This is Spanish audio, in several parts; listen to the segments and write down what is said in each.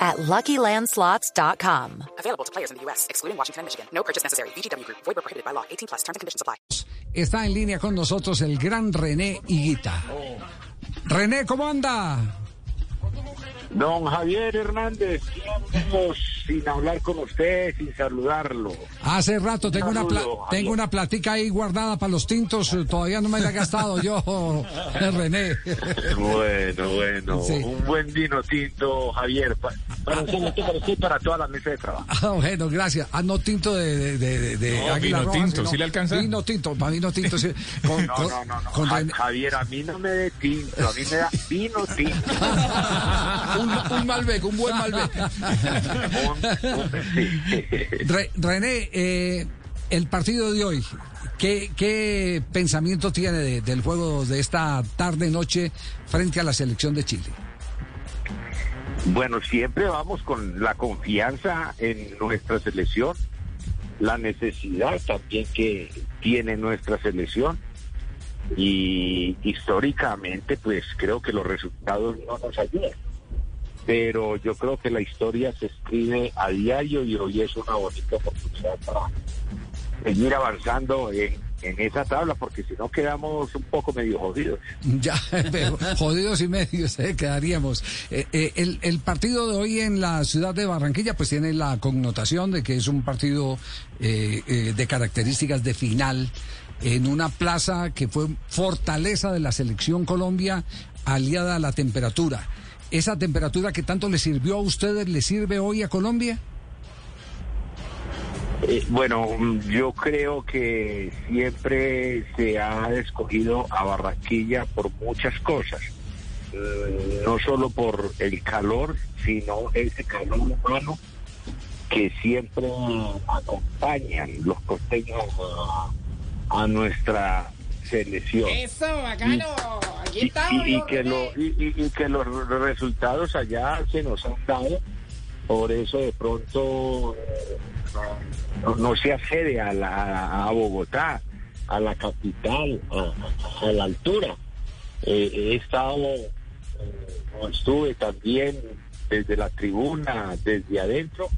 at LuckyLandSlots.com. Available to players in the U.S., excluding Washington and Michigan. No purchase necessary. VGW Group. Void prohibited by law. 18 plus. Terms and conditions apply. Está en línea con nosotros el gran René Higuita. René, ¿cómo anda? Don Javier Hernández, tiempos sin hablar con usted, sin saludarlo. Hace rato tengo una, pla- Saludo, tengo Javier. una platica ahí guardada para los tintos. eh, Todavía no me la he gastado yo, eh, René. Bueno, bueno, Sí. un buen vino tinto, Javier, pa- para usted, para usted para toda la mesa de trabajo. Ah, bueno, gracias. Ah, no tinto de, de, de, de No, Águila vino Roja, tinto, sino ¿sí le alcanza? Vino tinto, para vino tinto. sí. Con, No, con- no, no, no. con Ja- René- Javier, a mí no me dé tinto, a mí me da vino tinto. un, un Malbec, un buen Malbec. Un-. Re- René, eh, el partido de hoy, ¿qué, qué pensamiento tiene de- del juego de esta tarde-noche frente a la selección de Chile? Bueno, siempre vamos con la confianza en nuestra selección, la necesidad también que tiene nuestra selección y históricamente pues creo que los resultados no nos ayudan. Pero yo creo que la historia se escribe a diario y hoy es una bonita oportunidad para seguir avanzando en, en esa tabla porque si no quedamos un poco medio jodidos. Ya, pero jodidos y medios eh, quedaríamos. Eh, eh, el, el partido de hoy en la ciudad de Barranquilla pues tiene la connotación de que es un partido de características de final en una plaza que fue fortaleza de la selección Colombia aliada a la temperatura. ¿Esa temperatura que tanto le sirvió a ustedes le sirve hoy a Colombia? Eh, bueno, mm, yo creo que siempre se ha escogido a Barranquilla por muchas cosas. Eh, no solo por el calor, sino ese calor humano que siempre acompañan los costeños a, a nuestra selección. Eso, bacano. Aquí Y, que lo- y- y- que los resultados allá se nos han dado, por eso de pronto no, no se accede a, la, a Bogotá, a la capital, a, a la altura. Eh, he estado, eh, estuve también desde la tribuna, desde adentro.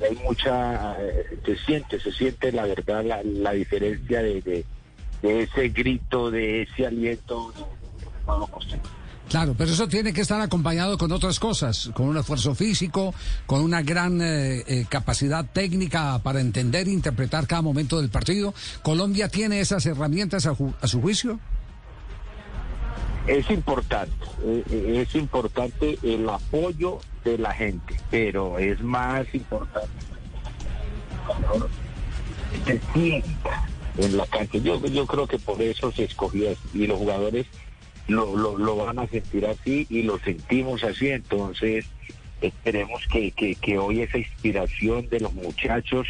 Hay mucha, eh, se siente, se siente la verdad la, la diferencia de, de, de ese grito, de ese aliento. no lo costeño. Claro, pero eso tiene que estar acompañado con otras cosas, con un esfuerzo físico, con una gran eh, eh, capacidad técnica para entender e interpretar cada momento del partido. ¿Colombia tiene esas herramientas a, ju- a su juicio? Es importante, eh, es importante el apoyo de la gente, pero es más importante se sienta en la cancha. Yo, yo creo que por eso se escogió así, y los jugadores lo, lo, lo van a sentir así y lo sentimos así, entonces esperemos que, que, que hoy esa inspiración de los muchachos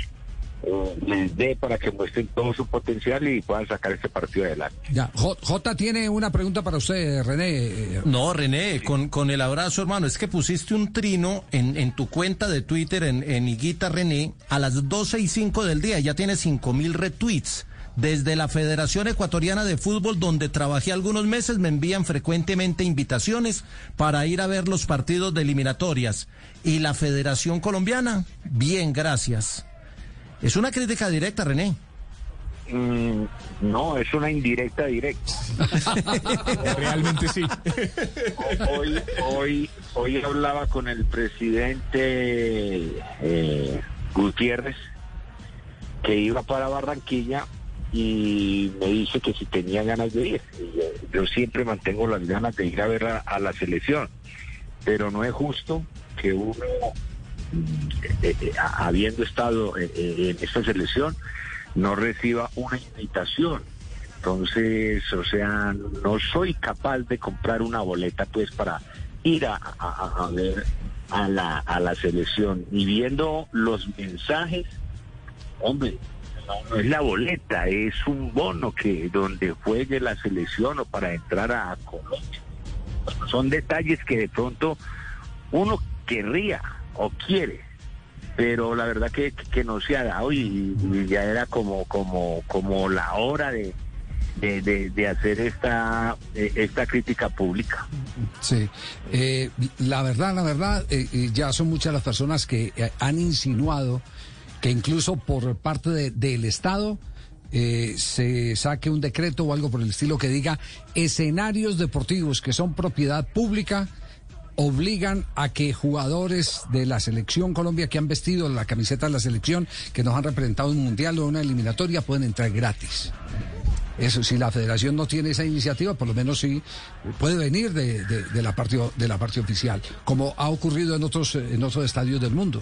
eh, les dé para que muestren todo su potencial y puedan sacar este partido adelante. Ya, J, J tiene una pregunta para usted, René. Eh, No, René, con, con el abrazo, hermano. Es que pusiste un trino en, en tu cuenta de Twitter, en, en Higuita René, a las 12 y 5 del día. Ya tiene 5 mil retweets. Desde la Federación Ecuatoriana de Fútbol, donde trabajé algunos meses, me envían frecuentemente invitaciones para ir a ver los partidos de eliminatorias. Y la Federación Colombiana, bien, gracias. Es una crítica directa, René. Mm, no, es una indirecta directa. Realmente sí. Hoy, hoy, hoy hablaba con el presidente eh, Gutiérrez que iba para Barranquilla y me dice que si tenía ganas de ir. Yo, siempre mantengo las ganas de ir a ver a, a la selección, pero no es justo que uno, mm, eh, eh, habiendo estado eh, en esta selección, no reciba una invitación. Entonces, o sea, no soy capaz de comprar una boleta pues para ir a- a ver a la, a la selección. Y viendo los mensajes, hombre, no es la boleta, es un bono que donde juegue la selección o para entrar a Colombia. Son detalles que de pronto uno querría o quiere, pero la verdad que, que no se ha dado y, ya era como, como, como la hora de, de, de- hacer esta, eh, esta crítica pública. Sí, Eh, la verdad, la verdad, eh, eh, ya son muchas las personas que han insinuado que incluso por parte de- del Estado eh, se saque un decreto o algo por el estilo que diga escenarios deportivos que son propiedad pública obligan a que jugadores de la selección Colombia que han vestido la camiseta de la selección, que nos han representado en un mundial o una eliminatoria, pueden entrar gratis. Eso, si la federación no tiene esa iniciativa, por lo menos sí puede venir de, de- la parte de la parte oficial, como ha ocurrido en otros en otros estadios del mundo.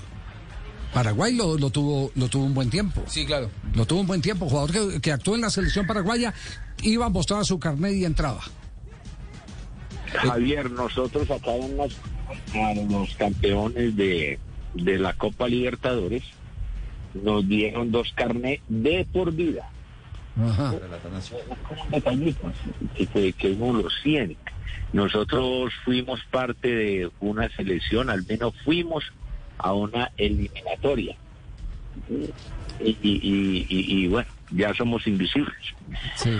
Paraguay lo, lo tuvo lo tuvo un buen tiempo. Sí, claro. Lo tuvo un buen tiempo. Jugador que, que actuó en la selección paraguaya iba a mostrar su carnet y entraba. Javier, nosotros acá en las- a los campeones de, de la Copa Libertadores nos dieron dos carnes de por vida. Ajá. que, que uno lo siente. Nosotros fuimos parte de una selección, al menos fuimos a una eliminatoria. Y, y, y, bueno, ya somos invisibles. Sí,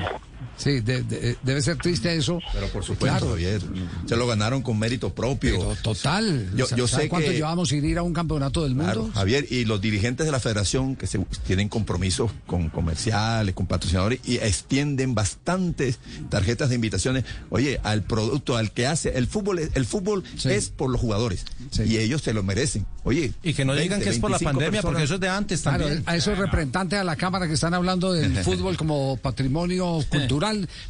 sí, de- de- debe ser triste eso. Pero por supuesto, Claro. Javier, se lo ganaron con mérito propio. Pero total. Yo- yo ¿Sabe sé cuánto que- llevamos sin ir a un campeonato del mundo? Claro, Javier, y los dirigentes de la federación que se, tienen compromisos con comerciales, con patrocinadores y extienden bastantes tarjetas de invitaciones, oye, al producto, al que hace el fútbol, es- el fútbol Sí. es por los jugadores Sí. y ellos se lo merecen. Oye, Y que no 20, digan que es por la 25 pandemia, porque eso es de antes Claro, también. a esos representantes a la Cámara que están hablando del fútbol como patrimonio cultural,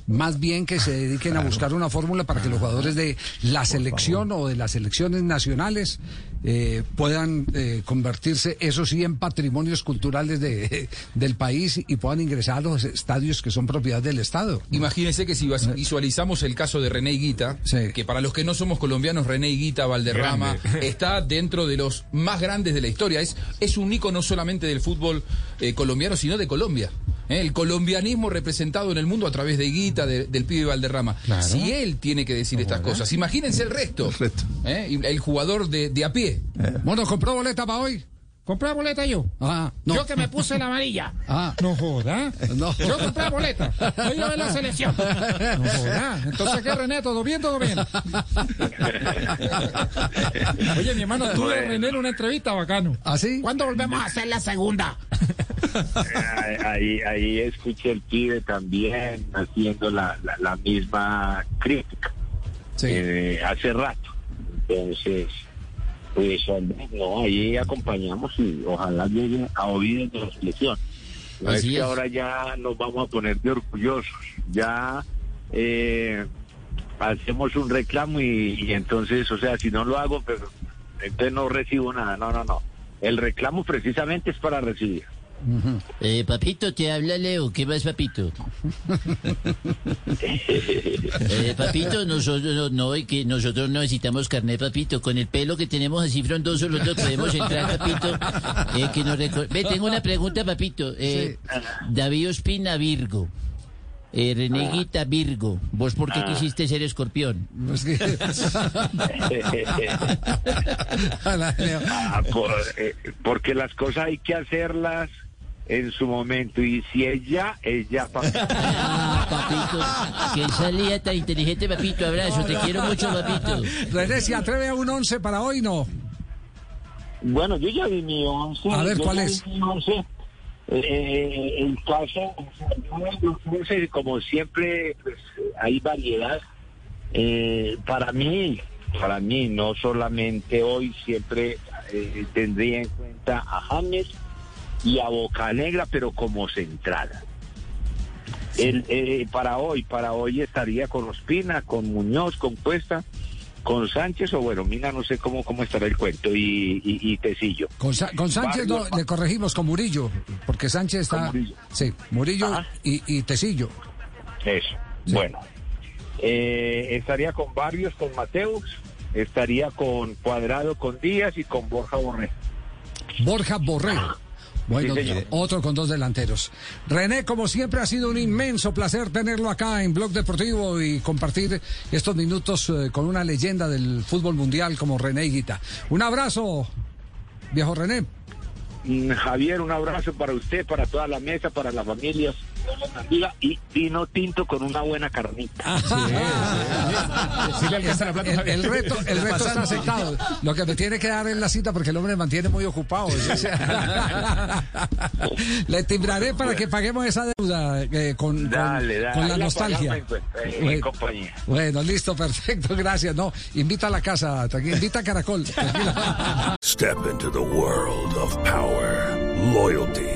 más bien que se dediquen a buscar una fórmula para que los jugadores de la selección o de las selecciones nacionales eh, puedan eh, convertirse, eso sí, en patrimonios culturales de, del país y puedan ingresar a los estadios que son propiedad del Estado. Imagínense que si vas- visualizamos el caso de René Higuita, Sí. que para los que no somos colombianos, René Higuita Valderrama está dentro de los más grandes de la historia. Es, es un ícono no solamente del fútbol eh, colombiano, sino de Colombia. ¿Eh? El colombianismo representado en el mundo a través de Higuita, de- del pibe Valderrama. Claro. Si él tiene que decir estas cosas, imagínense el resto. El resto. ¿eh? El jugador de, de a pie. Bueno, ¿compró boleta para hoy? Compré boleta yo. Ah, no. Yo que me puse la amarilla. Ah. No joda. No. Yo compré boleta. Yo iba a ver la selección. No joda. Entonces, ¿qué, René? ¿Todo bien? ¿Todo bien? Oye, mi hermano, tuve a René en una entrevista bacano. ¿Ah, sí? ¿Cuándo volvemos a hacer la segunda? Ahí, ahí, escuché el pibe también haciendo la, la, la misma crítica Sí. eh, hace rato. Entonces, pues no, ahí acompañamos y ojalá llegue a oídos de la selección. No es Así que es. ahora ya nos vamos a poner de orgullosos, ya eh, hacemos un reclamo y, y entonces, o sea, si no lo hago, pero entonces no recibo nada, no, no, no. El reclamo precisamente es para recibir. Eh, papito, te habla Leo. ¿Qué más, papito? Eh, papito, nosotros no, no, y que nosotros no necesitamos carnet, papito. Con el pelo que tenemos así frondoso, los dos podemos entrar, papito. Eh, que nos Ve, tengo una pregunta, papito. Eh, David Ospina, Virgo. Eh, Reneguita, Virgo. ¿Vos por qué quisiste ser escorpión? Que-. Ah, por- eh, porque las cosas hay que hacerlas en su momento y si es ya, es ya. papá. Ah, papito. Qué salida tan inteligente, papito. Abrazo. Te quiero mucho, papito. René, ¿se atreve a un 11 para hoy? No. Bueno, yo ya vi mi once. A ver, yo ¿cuál es? mi once. Eh, el caso, o sea, yo los once, como siempre, pues, hay variedad. Eh, para mí, para mí, no solamente hoy, siempre eh, tendría en cuenta a James y a Bocanegra, pero como central. El, eh, para hoy, para hoy estaría con Ospina, con Muñoz, con Cuesta, con Sánchez o bueno, Mina no sé cómo cómo estará el cuento y, y, y Tecillo. Con, Sa- con Sánchez no, le corregimos con Murillo, porque Sánchez está. Murillo. Sí, Murillo Ajá. y, y Tecillo. Eso. Sí. Bueno, Eh, estaría con Barrios, con Mateus, estaría con Cuadrado, con Díaz y con Borja Borré. Borja Borré. Bueno, Sí, otro con dos delanteros. René, como siempre, ha sido un inmenso placer tenerlo acá en Blog Deportivo y compartir estos minutos eh, con una leyenda del fútbol mundial como René Higuita. Un abrazo, viejo René. Mm, Javier, un abrazo para usted, para toda la mesa, para las familias. Y vino tinto con una buena carnita. Sí le alcanza la plata, El, reto, el reto está aceptado. Lo que me tiene que dar es la cita porque el hombre me mantiene muy ocupado. Le timbraré para que paguemos esa deuda eh, con, con- Dale, dale. con la nostalgia. en- en- en Bueno. compañía. Bueno, listo, perfecto, gracias. No, invita a la casa, invita a Caracol. Step into the world of power, loyalty,